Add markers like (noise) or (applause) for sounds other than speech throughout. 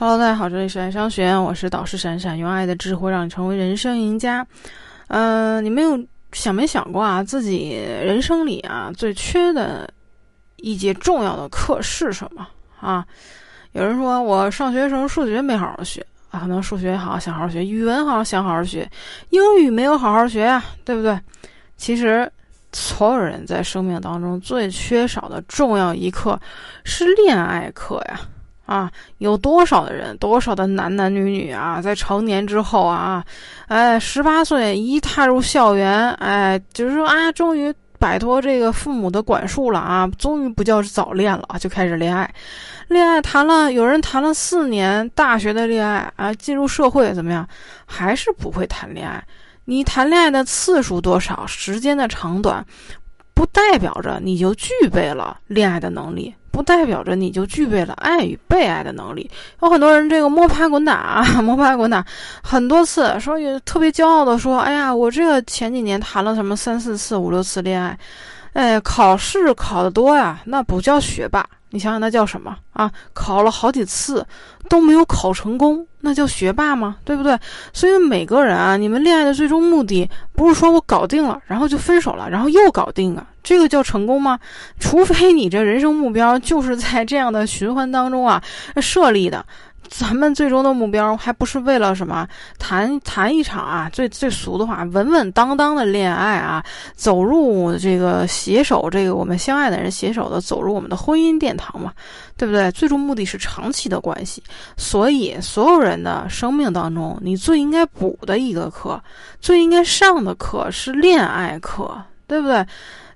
Hello，大家好，这里是爱商学院，我是导师闪闪，用爱的智慧让你成为人生赢家。嗯，你们有想没想过啊，自己人生里啊最缺的一节重要的课是什么啊？有人说我上学时候数学没好好学啊，可能数学好想好好学，语文好想好好学，英语没有好好学啊，对不对？其实所有人在生命当中最缺少的重要一课是恋爱课呀。啊，有多少的人，多少的男男女女啊，在成年之后啊，哎，十八岁一踏入校园，哎，就是说啊，终于摆脱这个父母的管束了啊，终于不叫早恋了，就开始恋爱，恋爱谈了，有人谈了四年大学的恋爱啊，进入社会怎么样，还是不会谈恋爱？你谈恋爱的次数多少，时间的长短，不代表着你就具备了恋爱的能力。不代表着你就具备了爱与被爱的能力。有很多人这个摸爬滚打啊，(laughs) 摸爬滚打很多次，说也特别骄傲的说：“哎呀，我这个前几年谈了什么三四次、五六次恋爱，哎，考试考得多呀，那不叫学霸。”你想想，那叫什么啊？考了好几次都没有考成功，那叫学霸吗？对不对？所以每个人啊，你们恋爱的最终目的不是说我搞定了，然后就分手了，然后又搞定了，这个叫成功吗？除非你这人生目标就是在这样的循环当中啊设立的。咱们最终的目标还不是为了什么谈谈一场啊最最俗的话稳稳当当的恋爱啊，走入这个携手这个我们相爱的人携手的走入我们的婚姻殿堂嘛，对不对？最终目的是长期的关系，所以所有人的生命当中，你最应该补的一个课，最应该上的课是恋爱课，对不对？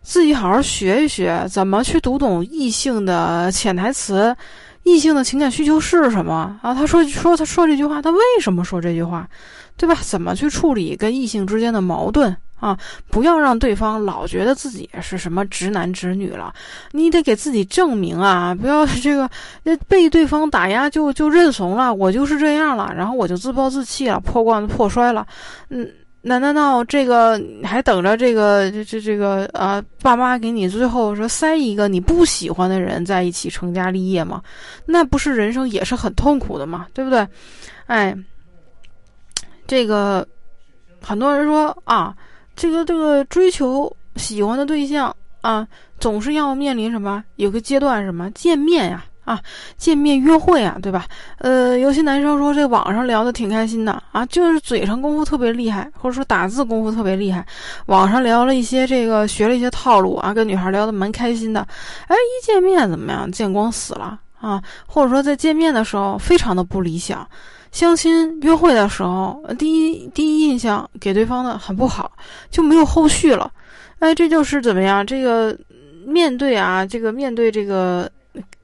自己好好学一学，怎么去读懂异性的潜台词。异性的情感需求是什么啊？他说说他说这句话，他为什么说这句话，对吧？怎么去处理跟异性之间的矛盾啊？不要让对方老觉得自己是什么直男直女了，你得给自己证明啊！不要这个被对方打压就就认怂了，我就是这样了，然后我就自暴自弃了，破罐子破摔了，嗯。那难道这个还等着这个这这这个啊？爸妈给你最后说塞一个你不喜欢的人在一起成家立业吗？那不是人生也是很痛苦的吗？对不对？哎，这个很多人说啊，这个这个追求喜欢的对象啊，总是要面临什么？有个阶段什么见面呀？啊见面约会啊，对吧？呃，有些男生说这网上聊的挺开心的啊，就是嘴上功夫特别厉害，或者说打字功夫特别厉害，网上聊了一些这个，学了一些套路啊，跟女孩聊的蛮开心的。哎，一见面怎么样？见光死了啊！或者说在见面的时候非常的不理想，相亲约会的时候，第一第一印象给对方的很不好，就没有后续了。哎，这就是怎么样？这个面对啊，这个面对这个。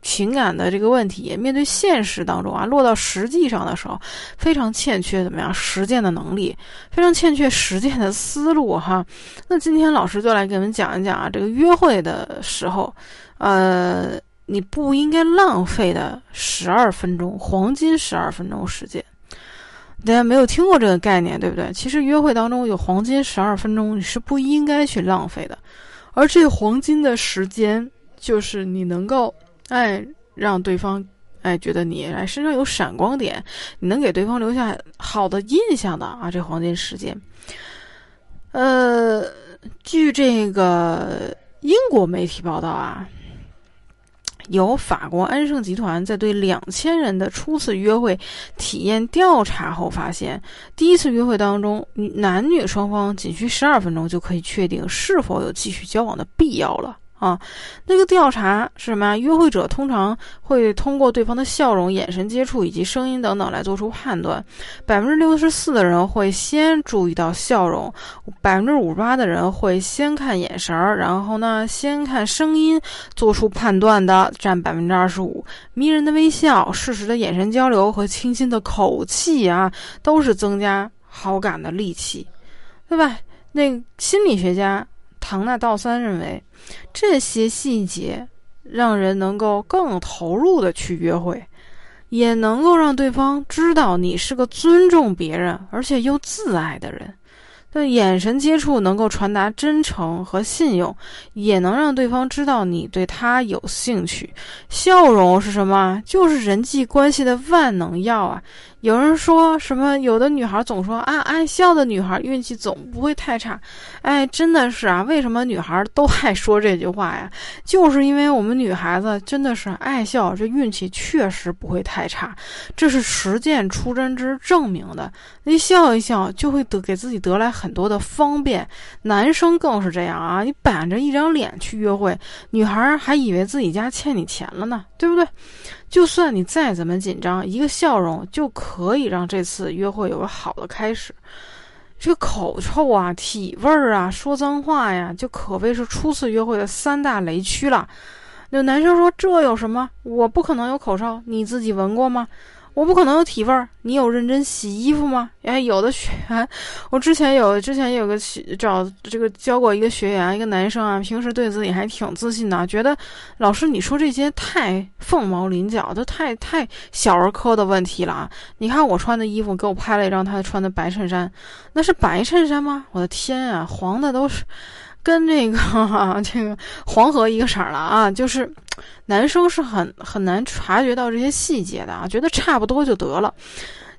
情感的这个问题，面对现实当中啊，落到实际上的时候，非常欠缺怎么样实践的能力，非常欠缺实践的思路哈。(laughs) 那今天老师就来给你们讲一讲啊，这个约会的时候，呃，你不应该浪费的十二分钟，黄金十二分钟时间。大家没有听过这个概念，对不对？其实约会当中有黄金十二分钟，你是不应该去浪费的，而这黄金的时间，就是你能够。哎，让对方哎觉得你哎身上有闪光点，你能给对方留下好的印象的啊，这黄金时间。呃，据这个英国媒体报道啊，有法国安盛集团在对两千人的初次约会体验调查后发现，第一次约会当中，男女双方仅需十二分钟就可以确定是否有继续交往的必要了。啊，那个调查是什么呀？约会者通常会通过对方的笑容、眼神接触以及声音等等来做出判断。百分之六十四的人会先注意到笑容，百分之五十八的人会先看眼神儿，然后呢，先看声音做出判断的占百分之二十五。迷人的微笑、适时的眼神交流和清新的口气啊，都是增加好感的利器，对吧？那心理学家。唐纳道三认为，这些细节让人能够更投入的去约会，也能够让对方知道你是个尊重别人而且又自爱的人。对，眼神接触能够传达真诚和信用，也能让对方知道你对他有兴趣。笑容是什么？就是人际关系的万能药啊！有人说什么？有的女孩总说啊，爱笑的女孩运气总不会太差。哎，真的是啊！为什么女孩都爱说这句话呀？就是因为我们女孩子真的是爱笑，这运气确实不会太差。这是实践出真知证明的。你笑一笑，就会得给自己得来很多的方便。男生更是这样啊！你板着一张脸去约会，女孩还以为自己家欠你钱了呢，对不对？就算你再怎么紧张，一个笑容就可以让这次约会有个好的开始。这个口臭啊、体味儿啊、说脏话呀，就可谓是初次约会的三大雷区了。那男生说：“这有什么？我不可能有口臭，你自己闻过吗？”我不可能有体味儿，你有认真洗衣服吗？哎，有的学员，我之前有，之前有个找这个教过一个学员，一个男生啊，平时对自己还挺自信的，觉得老师你说这些太凤毛麟角，都太太小儿科的问题了啊！你看我穿的衣服，给我拍了一张他穿的白衬衫，那是白衬衫吗？我的天啊，黄的都是。跟这个 (laughs) 这个黄河一个色了啊，就是 (tsk) 男生是很很难察觉到这些细节的啊，觉得差不多就得了。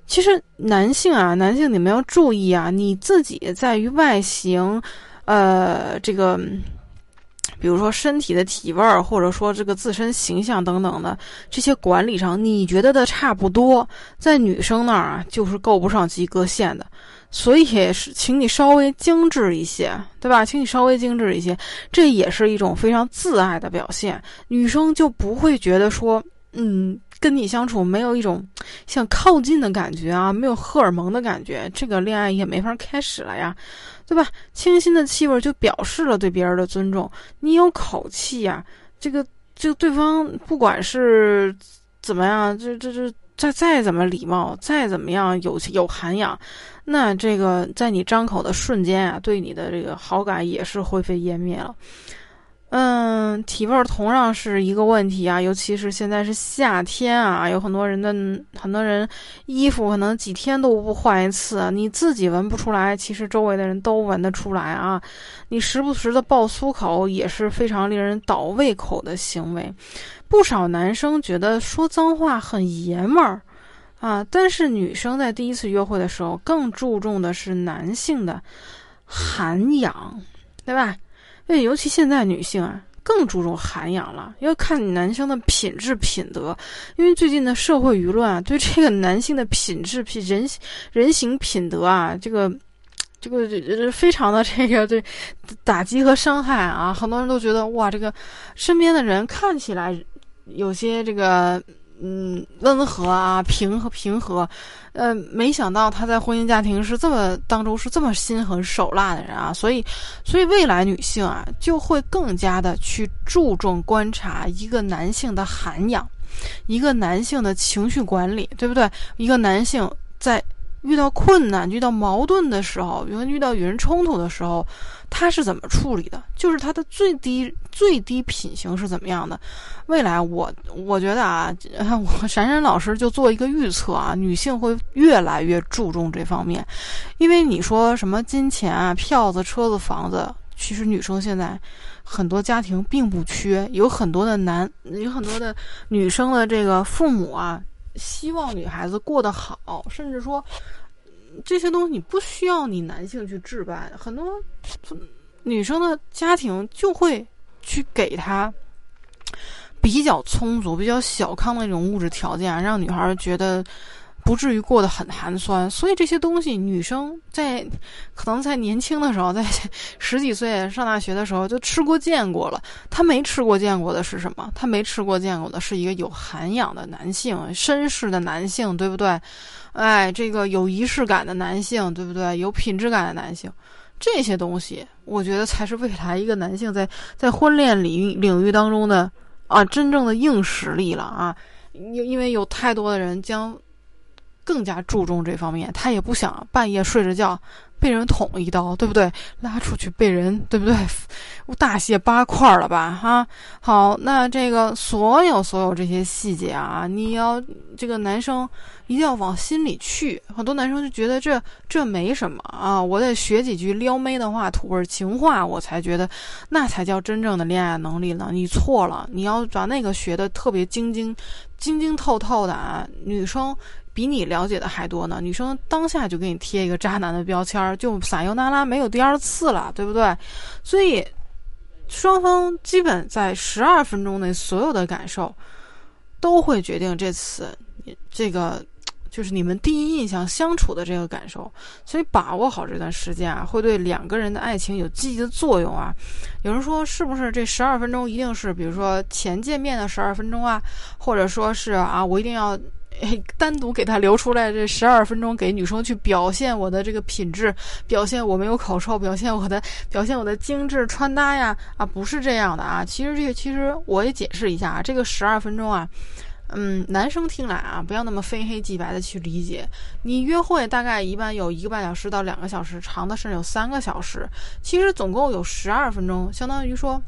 其实男性啊，男性你们要注意啊，你自己在于外形，呃，这个比如说身体的体味儿，或者说这个自身形象等等的这些管理上，你觉得的差不多，在女生那儿啊，就是够不上及格线的。所以也是，请你稍微精致一些，对吧？请你稍微精致一些，这也是一种非常自爱的表现。女生就不会觉得说，嗯，跟你相处没有一种想靠近的感觉啊，没有荷尔蒙的感觉，这个恋爱也没法开始了呀，对吧？清新的气味就表示了对别人的尊重，你有口气呀，这个就对方不管是怎么样，这这这。再再怎么礼貌，再怎么样有有涵养，那这个在你张口的瞬间啊，对你的这个好感也是灰飞烟灭了。嗯，体味儿同样是一个问题啊，尤其是现在是夏天啊，有很多人的很多人衣服可能几天都不换一次，你自己闻不出来，其实周围的人都闻得出来啊。你时不时的爆粗口也是非常令人倒胃口的行为。不少男生觉得说脏话很爷们儿，啊，但是女生在第一次约会的时候更注重的是男性的涵养，对吧？因为，尤其现在女性啊更注重涵养了，要看你男生的品质品德。因为最近的社会舆论啊，对这个男性的品质品人人行品德啊，这个这个非常的这个对打击和伤害啊，很多人都觉得哇，这个身边的人看起来。有些这个嗯温和啊平和平和，呃，没想到他在婚姻家庭是这么当中是这么心狠手辣的人啊，所以所以未来女性啊就会更加的去注重观察一个男性的涵养，一个男性的情绪管理，对不对？一个男性在。遇到困难、遇到矛盾的时候，比如遇到与人冲突的时候，他是怎么处理的？就是他的最低最低品行是怎么样的？未来我我觉得啊，我闪闪老师就做一个预测啊，女性会越来越注重这方面，因为你说什么金钱啊、票子、车子、房子，其实女生现在很多家庭并不缺，有很多的男，有很多的女生的这个父母啊。希望女孩子过得好，甚至说这些东西你不需要你男性去置办，很多女生的家庭就会去给她比较充足、比较小康的那种物质条件，让女孩觉得。不至于过得很寒酸，所以这些东西女生在可能在年轻的时候，在十几岁上大学的时候就吃过见过了。她没吃过见过的是什么？她没吃过见过的是一个有涵养的男性、绅士的男性，对不对？哎，这个有仪式感的男性，对不对？有品质感的男性，这些东西，我觉得才是未来一个男性在在婚恋领域领域当中的啊真正的硬实力了啊！因因为有太多的人将。更加注重这方面，他也不想半夜睡着觉，被人捅一刀，对不对？拉出去被人，对不对？大卸八块了吧？哈，好，那这个所有所有这些细节啊，你要这个男生一定要往心里去。很多男生就觉得这这没什么啊，我得学几句撩妹的话、土味情话，我才觉得那才叫真正的恋爱能力呢。你错了，你要把那个学的特别精精精精透透的啊，女生。比你了解的还多呢，女生当下就给你贴一个渣男的标签儿，就撒由那拉没有第二次了，对不对？所以双方基本在十二分钟内所有的感受，都会决定这次这个就是你们第一印象相处的这个感受。所以把握好这段时间啊，会对两个人的爱情有积极的作用啊。有人说是不是这十二分钟一定是比如说前见面的十二分钟啊，或者说是啊，我一定要。(laughs) 单独给他留出来这十二分钟，给女生去表现我的这个品质，表现我没有口臭，表现我的表现我的精致穿搭呀啊，不是这样的啊。其实这个其实我也解释一下啊，这个十二分钟啊，嗯，男生听来啊，不要那么非黑即白的去理解。你约会大概一般有一个半小时到两个小时，长的甚至有三个小时，其实总共有十二分钟，相当于说，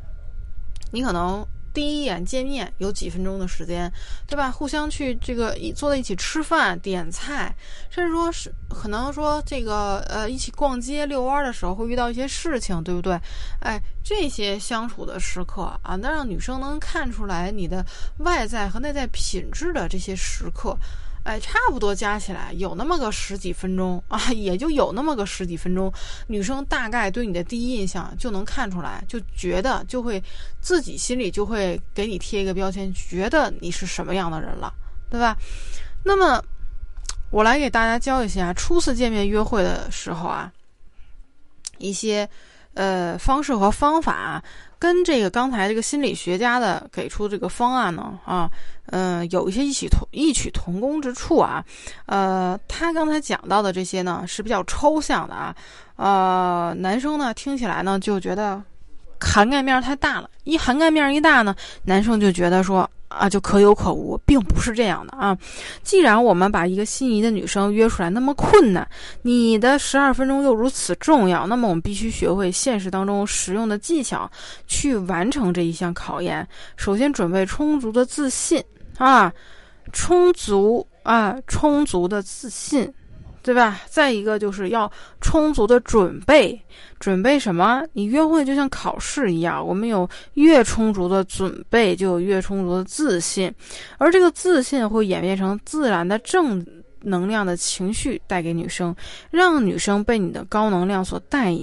你可能。第一眼见面有几分钟的时间，对吧？互相去这个坐在一起吃饭、点菜，甚至说是可能说这个呃一起逛街、遛弯的时候会遇到一些事情，对不对？哎，这些相处的时刻啊，能让女生能看出来你的外在和内在品质的这些时刻。哎，差不多加起来有那么个十几分钟 (laughs) 啊，也就有那么个十几分钟，女生大概对你的第一印象就能看出来，就觉得就会自己心里就会给你贴一个标签，觉得你是什么样的人了，对吧？那么我来给大家教一下初次见面约会的时候啊，一些呃方式和方法。跟这个刚才这个心理学家的给出这个方案呢，啊，嗯，有一些异曲同异曲同工之处啊，呃，他刚才讲到的这些呢是比较抽象的啊，呃，男生呢听起来呢就觉得涵盖面太大了，一涵盖面一大呢，男生就觉得说。啊，就可有可无，并不是这样的啊！既然我们把一个心仪的女生约出来那么困难，你的十二分钟又如此重要，那么我们必须学会现实当中实用的技巧，去完成这一项考验。首先，准备充足的自信啊，充足啊，充足的自信。对吧？再一个就是要充足的准备，准备什么？你约会就像考试一样，我们有越充足的准备，就有越充足的自信，而这个自信会演变成自然的正能量的情绪，带给女生，让女生被你的高能量所带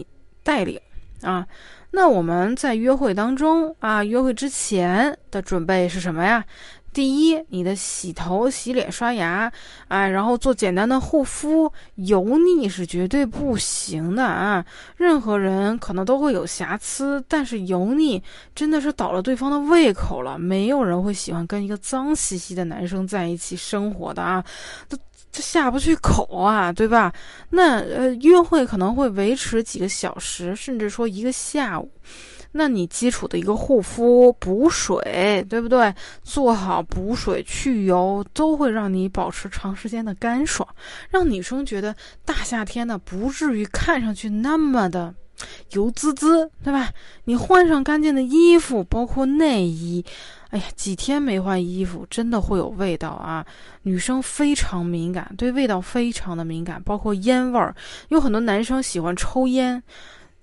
带领啊。那我们在约会当中啊，约会之前的准备是什么呀？第一，你的洗头、洗脸、刷牙，啊，然后做简单的护肤，油腻是绝对不行的啊！任何人可能都会有瑕疵，但是油腻真的是倒了对方的胃口了。没有人会喜欢跟一个脏兮兮的男生在一起生活的啊，都这下不去口啊，对吧？那呃，约会可能会维持几个小时，甚至说一个下午。那你基础的一个护肤、补水，对不对？做好补水、去油，都会让你保持长时间的干爽，让女生觉得大夏天的不至于看上去那么的油滋滋，对吧？你换上干净的衣服，包括内衣，哎呀，几天没换衣服，真的会有味道啊！女生非常敏感，对味道非常的敏感，包括烟味儿，有很多男生喜欢抽烟。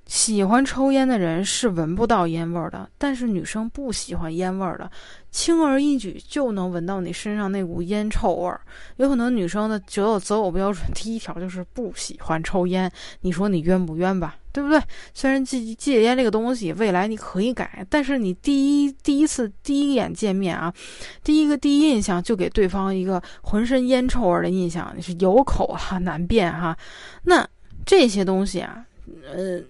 喜欢抽烟的人是闻不到烟味儿的，但是女生不喜欢烟味儿的，轻而易举就能闻到你身上那股烟臭味儿。有很多女生的择偶择偶标准，第一条就是不喜欢抽烟。你说你冤不冤吧？对不对？虽然戒戒烟这个东西未来你可以改，但是你第一第一次第一眼见面啊，第一个第一印象就给对方一个浑身烟臭味儿的印象，你是有口哈难辨哈。那这些东西啊，呃。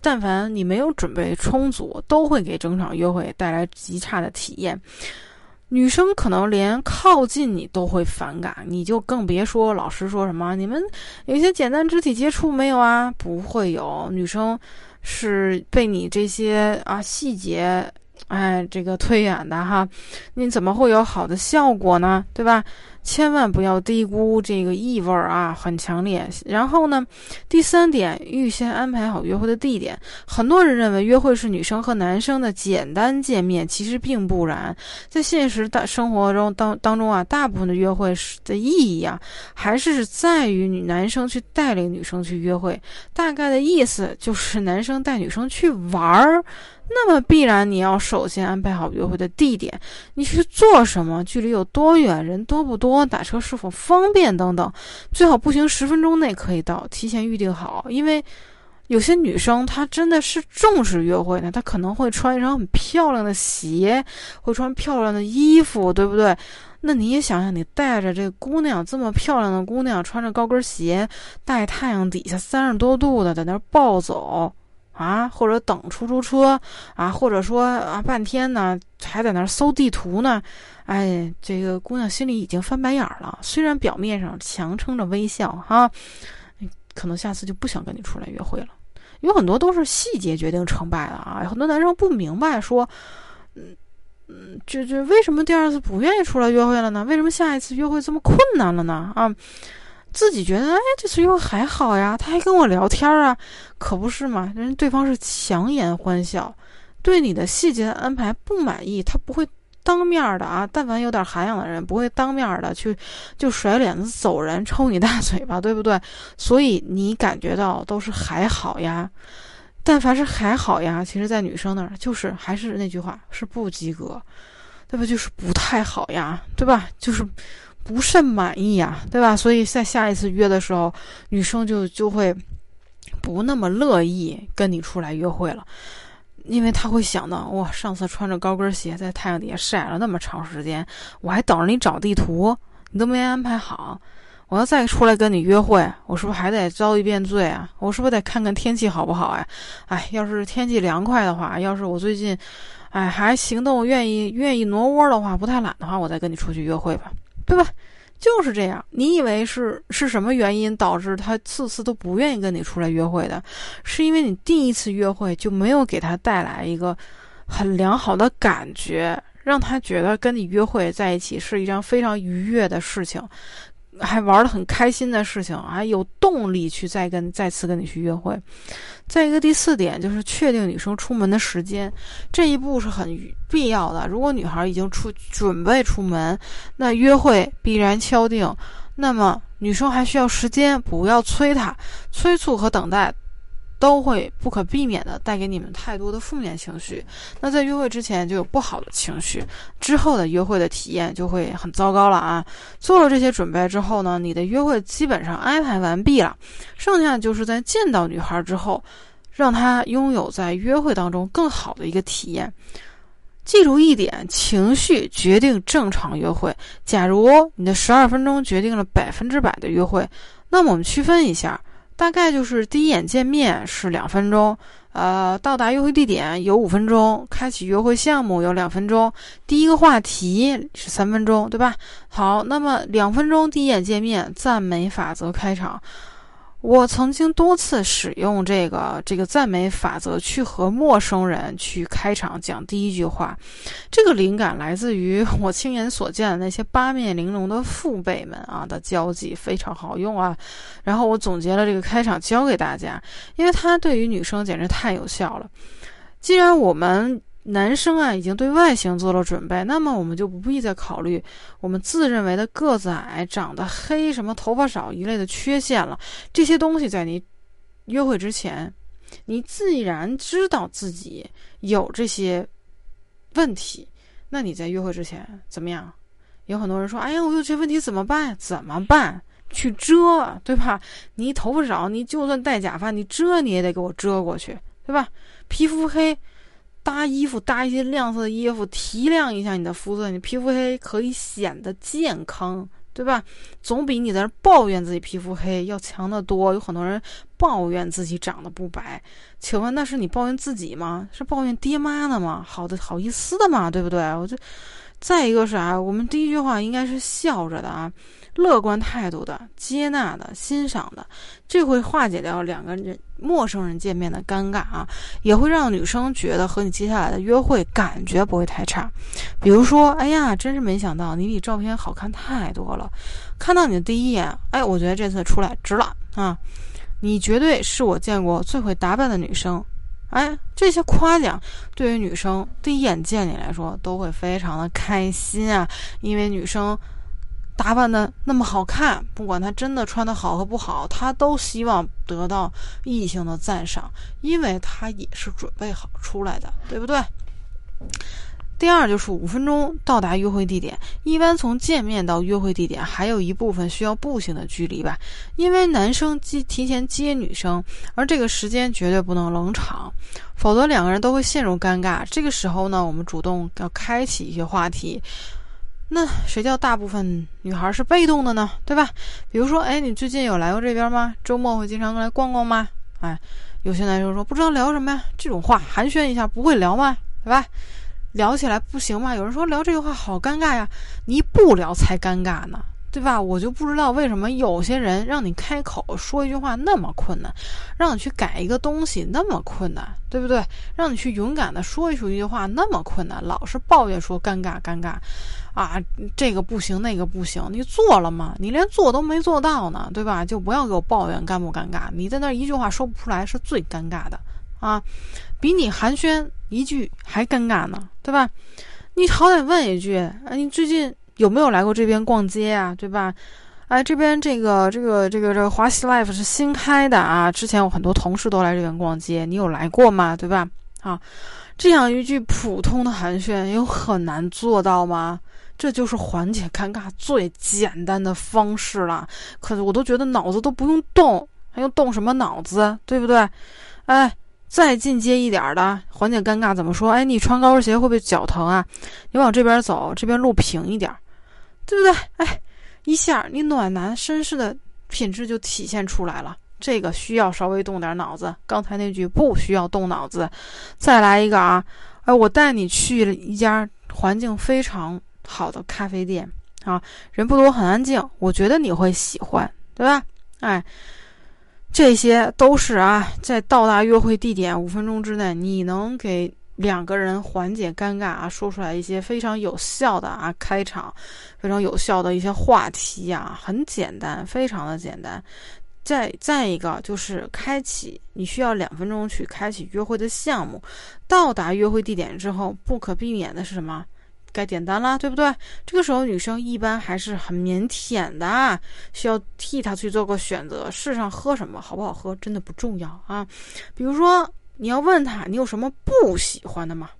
但凡你没有准备充足，都会给整场约会带来极差的体验。女生可能连靠近你都会反感，你就更别说老师说什么你们有些简单肢体接触没有啊？不会有，女生是被你这些啊细节，哎，这个推远的哈。你怎么会有好的效果呢？对吧？千万不要低估这个异味儿啊，很强烈。然后呢，第三点，预先安排好约会的地点。很多人认为约会是女生和男生的简单见面，其实并不然。在现实的生活中当当中啊，大部分的约会的意义啊，还是在于女男生去带领女生去约会。大概的意思就是男生带女生去玩儿。那么必然你要首先安排好约会的地点，你去做什么，距离有多远，人多不多，打车是否方便等等，最好步行十分钟内可以到，提前预定好。因为有些女生她真的是重视约会的，她可能会穿一双很漂亮的鞋，会穿漂亮的衣服，对不对？那你也想想，你带着这姑娘这么漂亮的姑娘，穿着高跟鞋，大太阳底下三十多度的，在那暴走。啊，或者等出租车啊，或者说啊，半天呢还在那儿搜地图呢，哎，这个姑娘心里已经翻白眼了。虽然表面上强撑着微笑哈，可能下次就不想跟你出来约会了。有很多都是细节决定成败的啊。很多男生不明白说，嗯嗯，这这为什么第二次不愿意出来约会了呢？为什么下一次约会这么困难了呢？啊？自己觉得，哎，这次又还好呀，他还跟我聊天啊，可不是嘛？人对方是强颜欢笑，对你的细节安排不满意，他不会当面的啊。但凡有点涵养的人，不会当面的去就甩脸子走人，抽你大嘴巴，对不对？所以你感觉到都是还好呀。但凡是还好呀，其实，在女生那儿就是还是那句话，是不及格，对吧？就是不太好呀，对吧？就是。不甚满意呀，对吧？所以在下一次约的时候，女生就就会不那么乐意跟你出来约会了，因为她会想到，哇，上次穿着高跟鞋在太阳底下晒了那么长时间，我还等着你找地图，你都没安排好，我要再出来跟你约会，我是不是还得遭一遍罪啊？我是不是得看看天气好不好呀？哎，要是天气凉快的话，要是我最近，哎，还行动愿意愿意挪窝的话，不太懒的话，我再跟你出去约会吧。对吧？就是这样。你以为是是什么原因导致他次次都不愿意跟你出来约会的？是因为你第一次约会就没有给他带来一个很良好的感觉，让他觉得跟你约会在一起是一件非常愉悦的事情。还玩的很开心的事情，还有动力去再跟再次跟你去约会。再一个第四点就是确定女生出门的时间，这一步是很必要的。如果女孩已经出准备出门，那约会必然敲定。那么女生还需要时间，不要催她，催促和等待。都会不可避免的带给你们太多的负面情绪，那在约会之前就有不好的情绪，之后的约会的体验就会很糟糕了啊！做了这些准备之后呢，你的约会基本上安排完毕了，剩下就是在见到女孩之后，让她拥有在约会当中更好的一个体验。记住一点，情绪决定正常约会。假如你的十二分钟决定了百分之百的约会，那么我们区分一下。大概就是第一眼见面是两分钟，呃，到达约会地点有五分钟，开启约会项目有两分钟，第一个话题是三分钟，对吧？好，那么两分钟第一眼见面，赞美法则开场。我曾经多次使用这个这个赞美法则去和陌生人去开场讲第一句话，这个灵感来自于 (laughs) 我亲眼所见的那些八面玲珑的父辈们啊的交际非常好用啊，然后我总结了这个开场教给大家，因为它对于女生简直太有效了。既然我们。男生啊，已经对外形做了准备，那么我们就不必再考虑我们自认为的个子矮、长得黑、什么头发少一类的缺陷了。这些东西在你约会之前，你自然知道自己有这些问题。那你在约会之前怎么样？有很多人说：“哎呀，我有这问题怎么办？怎么办？去遮，对吧？你头发少，你就算戴假发，你遮你也得给我遮过去，对吧？皮肤黑。”搭衣服，搭一些亮色的衣服，提亮一下你的肤色。你皮肤黑可以显得健康，对吧？总比你在那抱怨自己皮肤黑要强得多。有很多人抱怨自己长得不白，请问那是你抱怨自己吗？是抱怨爹妈的吗？好的，好意思的吗？对不对？我就再一个是啊，我们第一句话应该是笑着的啊，乐观态度的、接纳的、欣赏的，这会化解掉两个人陌生人见面的。尴尬啊，也会让女生觉得和你接下来的。约会感觉不会太差。比如说，哎呀，真是没想到你比照片好看太多了，看到你的。第一眼，哎，我觉得这次出来值了啊，你绝对是我见过最会打扮的。女生。哎，这些夸奖对于女生第一眼见你来说都会非常的。开心啊，因为女生打扮的那么好看，不管她真的穿的好和不好，他都希望得到异性的赞赏，因为他也是准备好出来的，对不对？第二就是五分钟到达约会地点，一般从见面到约会地点还有一部分需要步行的距离吧，因为男生接提前接女生，而这个时间绝对不能冷场，否则两个人都会陷入尴尬。这个时候呢，我们主动要开启一些话题，那谁叫大部分女孩是被动的呢？对吧？比如说，哎，你最近有来过这边吗？周末会经常来逛逛吗？哎，有些男生说不知道聊什么呀，这种话寒暄一下不会聊吗？对吧？聊起来不行吗？有人说聊这句话好尴尬呀，你不聊才尴尬呢，对吧？我就不知道为什么有些人让你开口说一句话那么困难，让你去改一个东西那么困难，对不对？让你去勇敢的说一出一句话那么困难，老是抱怨说尴尬尴尬，啊，这个不行那个不行，你做了吗？你连做都没做到呢，对吧？就不要给我抱怨尴不尴尬，你在那一句话说不出来是最尴尬的啊，比你寒暄。一句还尴尬呢，对吧？你好歹问一句，哎，你最近有没有来过这边逛街啊？对吧？哎，这边这个这个这个这个华西 life 是新开的啊，之前有很多同事都来这边逛街，你有来过吗？对吧？啊，这样一句普通的寒暄有很难做到吗？这就是缓解尴尬最简单的方式了。可是我都觉得脑子都不用动，还用动什么脑子？对不对？哎。再进阶一点的缓解尴尬怎么说？哎，你穿高跟鞋会不会脚疼啊？你往这边走，这边路平一点，对不对？哎，一下你暖男绅士的品质就体现出来了。这个需要稍微动点脑子，刚才那句不需要动脑子。再来一个啊，哎，我带你去一家环境非常好的咖啡店啊，人不多，很安静，我觉得你会喜欢，对吧？哎。这些都是啊，在到达约会地点五分钟之内，你能给两个人缓解尴尬啊，说出来一些非常有效的啊开场，非常有效的一些话题啊，很简单，非常的简单。再再一个就是开启，你需要两分钟去开启约会的项目。到达约会地点之后，不可避免的是什么？该点单了，对不对？这个时候女生一般还是很腼腆的，需要替他去做个选择。世上喝什么好不好喝真的不重要啊。比如说你要问他你有什么不喜欢的吗？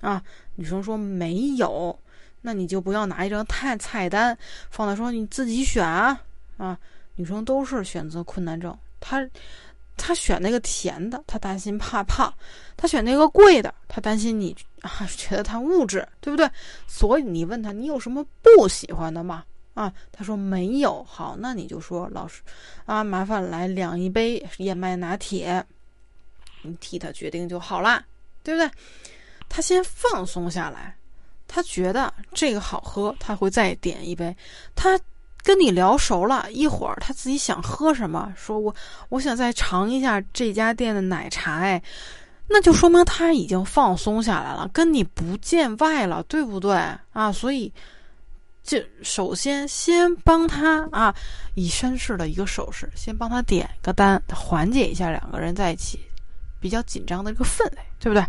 啊，女生说没有，那你就不要拿一张菜菜单放在说你自己选啊啊。女生都是选择困难症，她。他选那个甜的，他担心怕胖；他选那个贵的，他担心你啊 (laughs) 觉得他物质，对不对？所以你问他你有什么不喜欢的吗？啊，他说没有。好，那你就说老师啊，麻烦来两一杯燕麦拿铁，你替他决定就好啦，对不对？他先放松下来，他觉得这个好喝，他会再点一杯。他。跟你聊熟了一会儿，他自己想喝什么，说我我想再尝一下这家店的奶茶，哎，那就说明他已经放松下来了，跟你不见外了，对不对啊？所以，就首先先帮他啊，以绅士的一个手势，先帮他点个单，缓解一下两个人在一起比较紧张的这个氛围，对不对？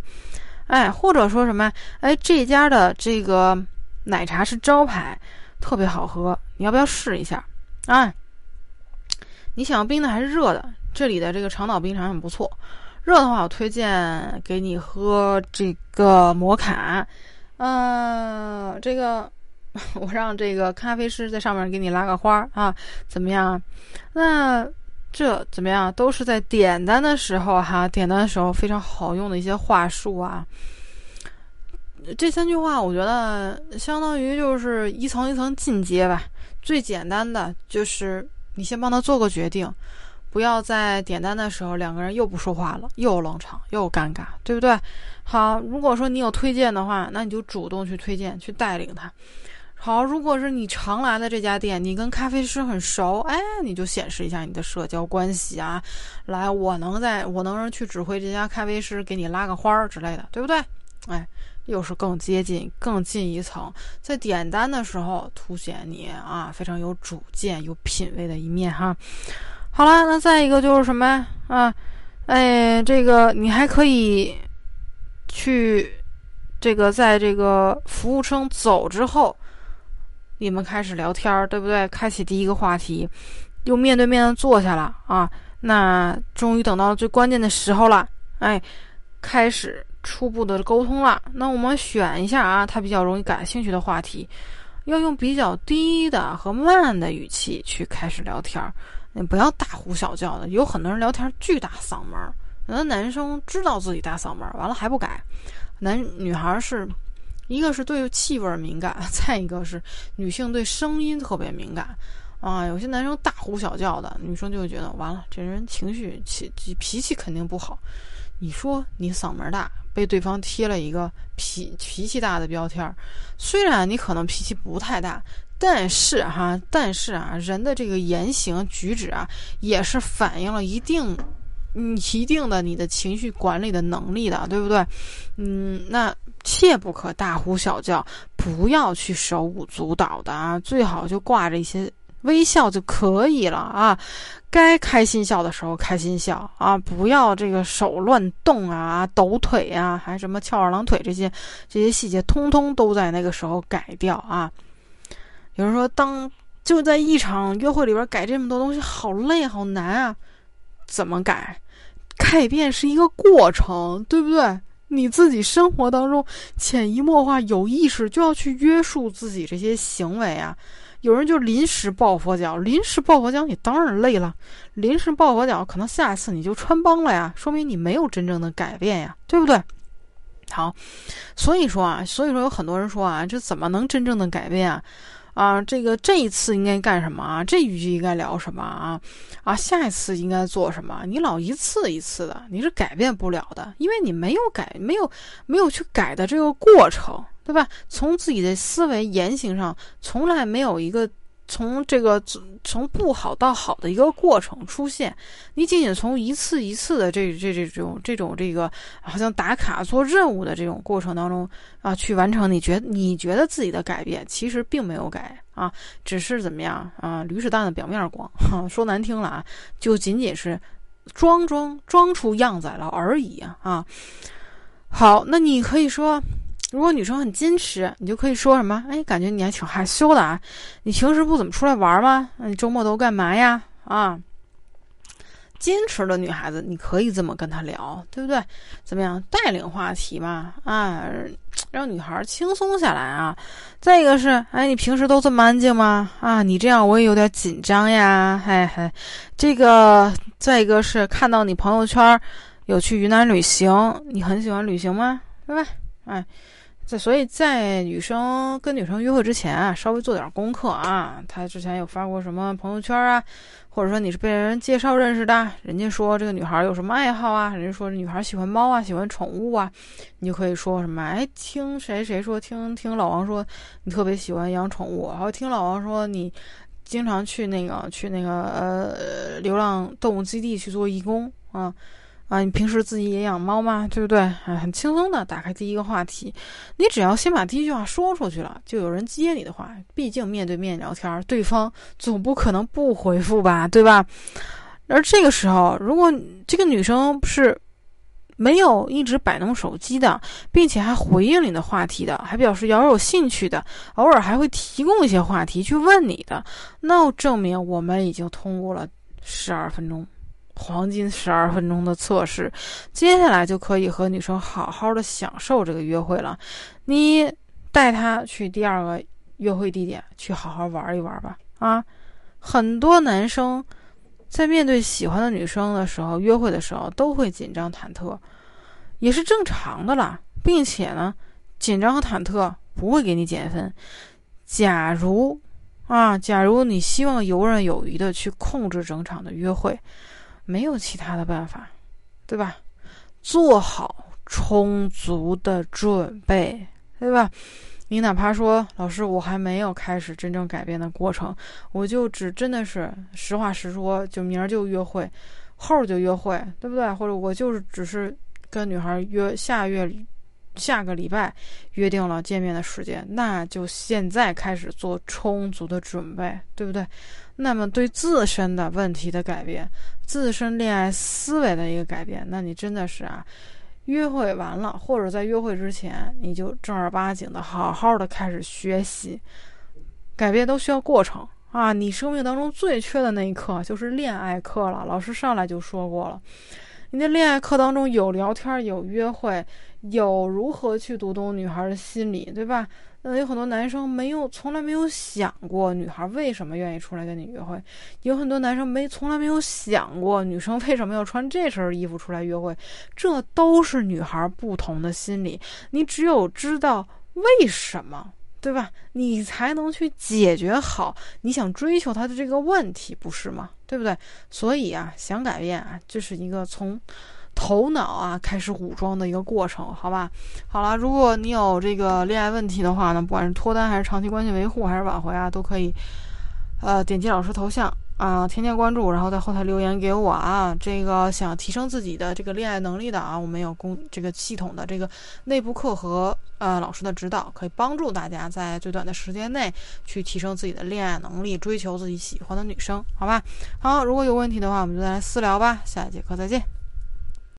哎，或者说什么？哎，这家的这个奶茶是招牌。特别好喝，你要不要试一下？啊，你想要冰的还是热的？这里的这个长岛冰茶很不错。热的话，我推荐给你喝这个摩卡。嗯，这个 (laughs) 我让这个咖啡师在上面给你拉个花啊，怎么样？那这怎么样？都是在点单的时候哈，点单的时候非常好用的一些话术啊。这三句话，我觉得相当于就是一层一层进阶吧。最简单的就是你先帮他做个决定，不要在点单的时候两个人又不说话了，又冷场又尴尬，对不对？好，如果说你有推荐的话，那你就主动去推荐，去带领他。好，如果是你常来的这家店，你跟咖啡师很熟，哎，你就显示一下你的社交关系啊，来，我能在我能去指挥这家咖啡师给你拉个花儿之类的，对不对？哎，又是更接近、更近一层，在点单的时候凸显你啊非常有主见、有品位的一面哈。好了，那再一个就是什么啊？哎，这个你还可以去这个在这个服务生走之后。你们开始聊天儿，对不对？开启第一个话题，又面对面的坐下了啊。那终于等到最关键的时候了，哎，开始初步的沟通了。那我们选一下啊，他比较容易感兴趣的话题，要用比较低的和慢的语气去开始聊天儿。你不要大呼小叫的，有很多人聊天巨大嗓门。有的男生知道自己大嗓门，完了还不改。男女孩是。一个是对气味敏感，(laughs) 再一个是女性对声音特别敏感啊。有些男生大呼小叫的，女生就会觉得完了，这人情绪气脾气肯定不好。你说你嗓门大，被对方贴了一个脾脾气大的标签儿。虽然你可能脾气不太大，但是哈，但是啊，人的这个言行举止啊，也是反映了一定嗯一定的你的情绪管理的能力的，对不对？嗯，那。切不可大呼小叫，不要去手舞足蹈的啊！最好就挂着一些微笑就可以了啊。该开心笑的时候开心笑啊，不要这个手乱动啊、抖腿啊，还什么翘二郎腿这些这些细节，通通都在那个时候改掉啊。有人说，当就在一场约会里边改这么多东西，好累好难啊！怎么改？改变是一个过程，对不对？你自己生活当中潜移默化、有意识就要去约束自己这些行为啊！有人就临时抱佛脚，临时抱佛脚，你当然累了。临时抱佛脚，可能下一次你就穿帮了呀，说明你没有真正的改变呀，对不对？好，所以说啊，所以说有很多人说啊，这怎么能真正的改变啊？啊，这个这一次应该干什么啊？这一句应该聊什么啊？啊，下一次应该做什么？你老一次一次的，你是改变不了的，因为你没有改，没有没有去改的这个过程，对吧？从自己的思维言行上，从来没有一个。从这个从不好到好的一个过程出现，你仅仅从一次一次的这这这种这种这个好像打卡做任务的这种过程当中啊，去完成，你觉你觉得自己的改变其实并没有改啊，只是怎么样啊，驴屎蛋的表面光，说难听了啊，就仅仅是装装装出样子来了而已啊。好，那你可以说。如果女生很矜持，你就可以说什么？哎，感觉你还挺害羞的啊！你平时不怎么出来玩吗？那你周末都干嘛呀？啊，矜持的女孩子，你可以这么跟她聊，对不对？怎么样，带领话题嘛？啊，让女孩轻松下来啊！再一个是，哎，你平时都这么安静吗？啊，你这样我也有点紧张呀！嘿嘿，这个，再一个是看到你朋友圈有去云南旅行，你很喜欢旅行吗？对吧？哎。所以，在女生跟女生约会之前啊，稍微做点功课啊。他之前有发过什么朋友圈啊，或者说你是被人介绍认识的，人家说这个女孩有什么爱好啊，人家说女孩喜欢猫啊，喜欢宠物啊，你就可以说什么？哎，听谁谁说，听听老王说你特别喜欢养宠物，然后听老王说你经常去那个去那个呃流浪动物基地去做义工啊。啊，你平时自己也养猫吗？对不对？啊，很轻松的打开第一个话题，你只要先把第一句话说出去了，就有人接你的话。毕竟面对面聊天，对方总不可能不回复吧，对吧？而这个时候，如果这个女生是没有一直摆弄手机的，并且还回应你的话题的，还表示要有兴趣的，偶尔还会提供一些话题去问你的，那证明我们已经通过了十二分钟。黄金十二分钟的测试，接下来就可以和女生好好的享受这个约会了。你带她去第二个约会地点，去好好玩一玩吧。啊，很多男生在面对喜欢的女生的时候，约会的时候都会紧张忐忑，也是正常的啦。并且呢，紧张和忐忑不会给你减分。假如啊，假如你希望游刃有余的去控制整场的约会。没有其他的办法，对吧？做好充足的准备，对吧？你哪怕说老师，我还没有开始真正改变的过程，我就只真的是实话实说，就明儿就约会，后儿就约会，对不对？或者我就是只是跟女孩约下月。下个礼拜约定了见面的时间，那就现在开始做充足的准备，对不对？那么对自身的问题的改变，自身恋爱思维的一个改变，那你真的是啊，约会完了或者在约会之前，你就正儿八经的好好的开始学习，改变都需要过程啊！你生命当中最缺的那一课就是恋爱课了，老师上来就说过了。你的恋爱课当中有聊天，有约会，有如何去读懂女孩的心理，对吧？那有很多男生没有，从来没有想过女孩为什么愿意出来跟你约会。有很多男生没，从来没有想过女生为什么要穿这身衣服出来约会。这都是女孩不同的心理。你只有知道为什么。对吧？你才能去解决好你想追求她的这个问题，不是吗？对不对？所以啊，想改变啊，这是一个从头脑啊开始武装的一个过程，好吧？好了，如果你有这个恋爱问题的话呢，不管是脱单还是长期关系维护还是挽回啊，都可以呃点击老师头像。啊，添加关注，然后在后台留言给我啊。这个想提升自己的这个恋爱能力的啊，我们有公这个系统的这个内部课和呃老师的指导，可以帮助大家在最短的时间内去提升自己的恋爱能力，追求自己喜欢的女生，好吧？好，如果有问题的话，我们就再来私聊吧。下一节课再见。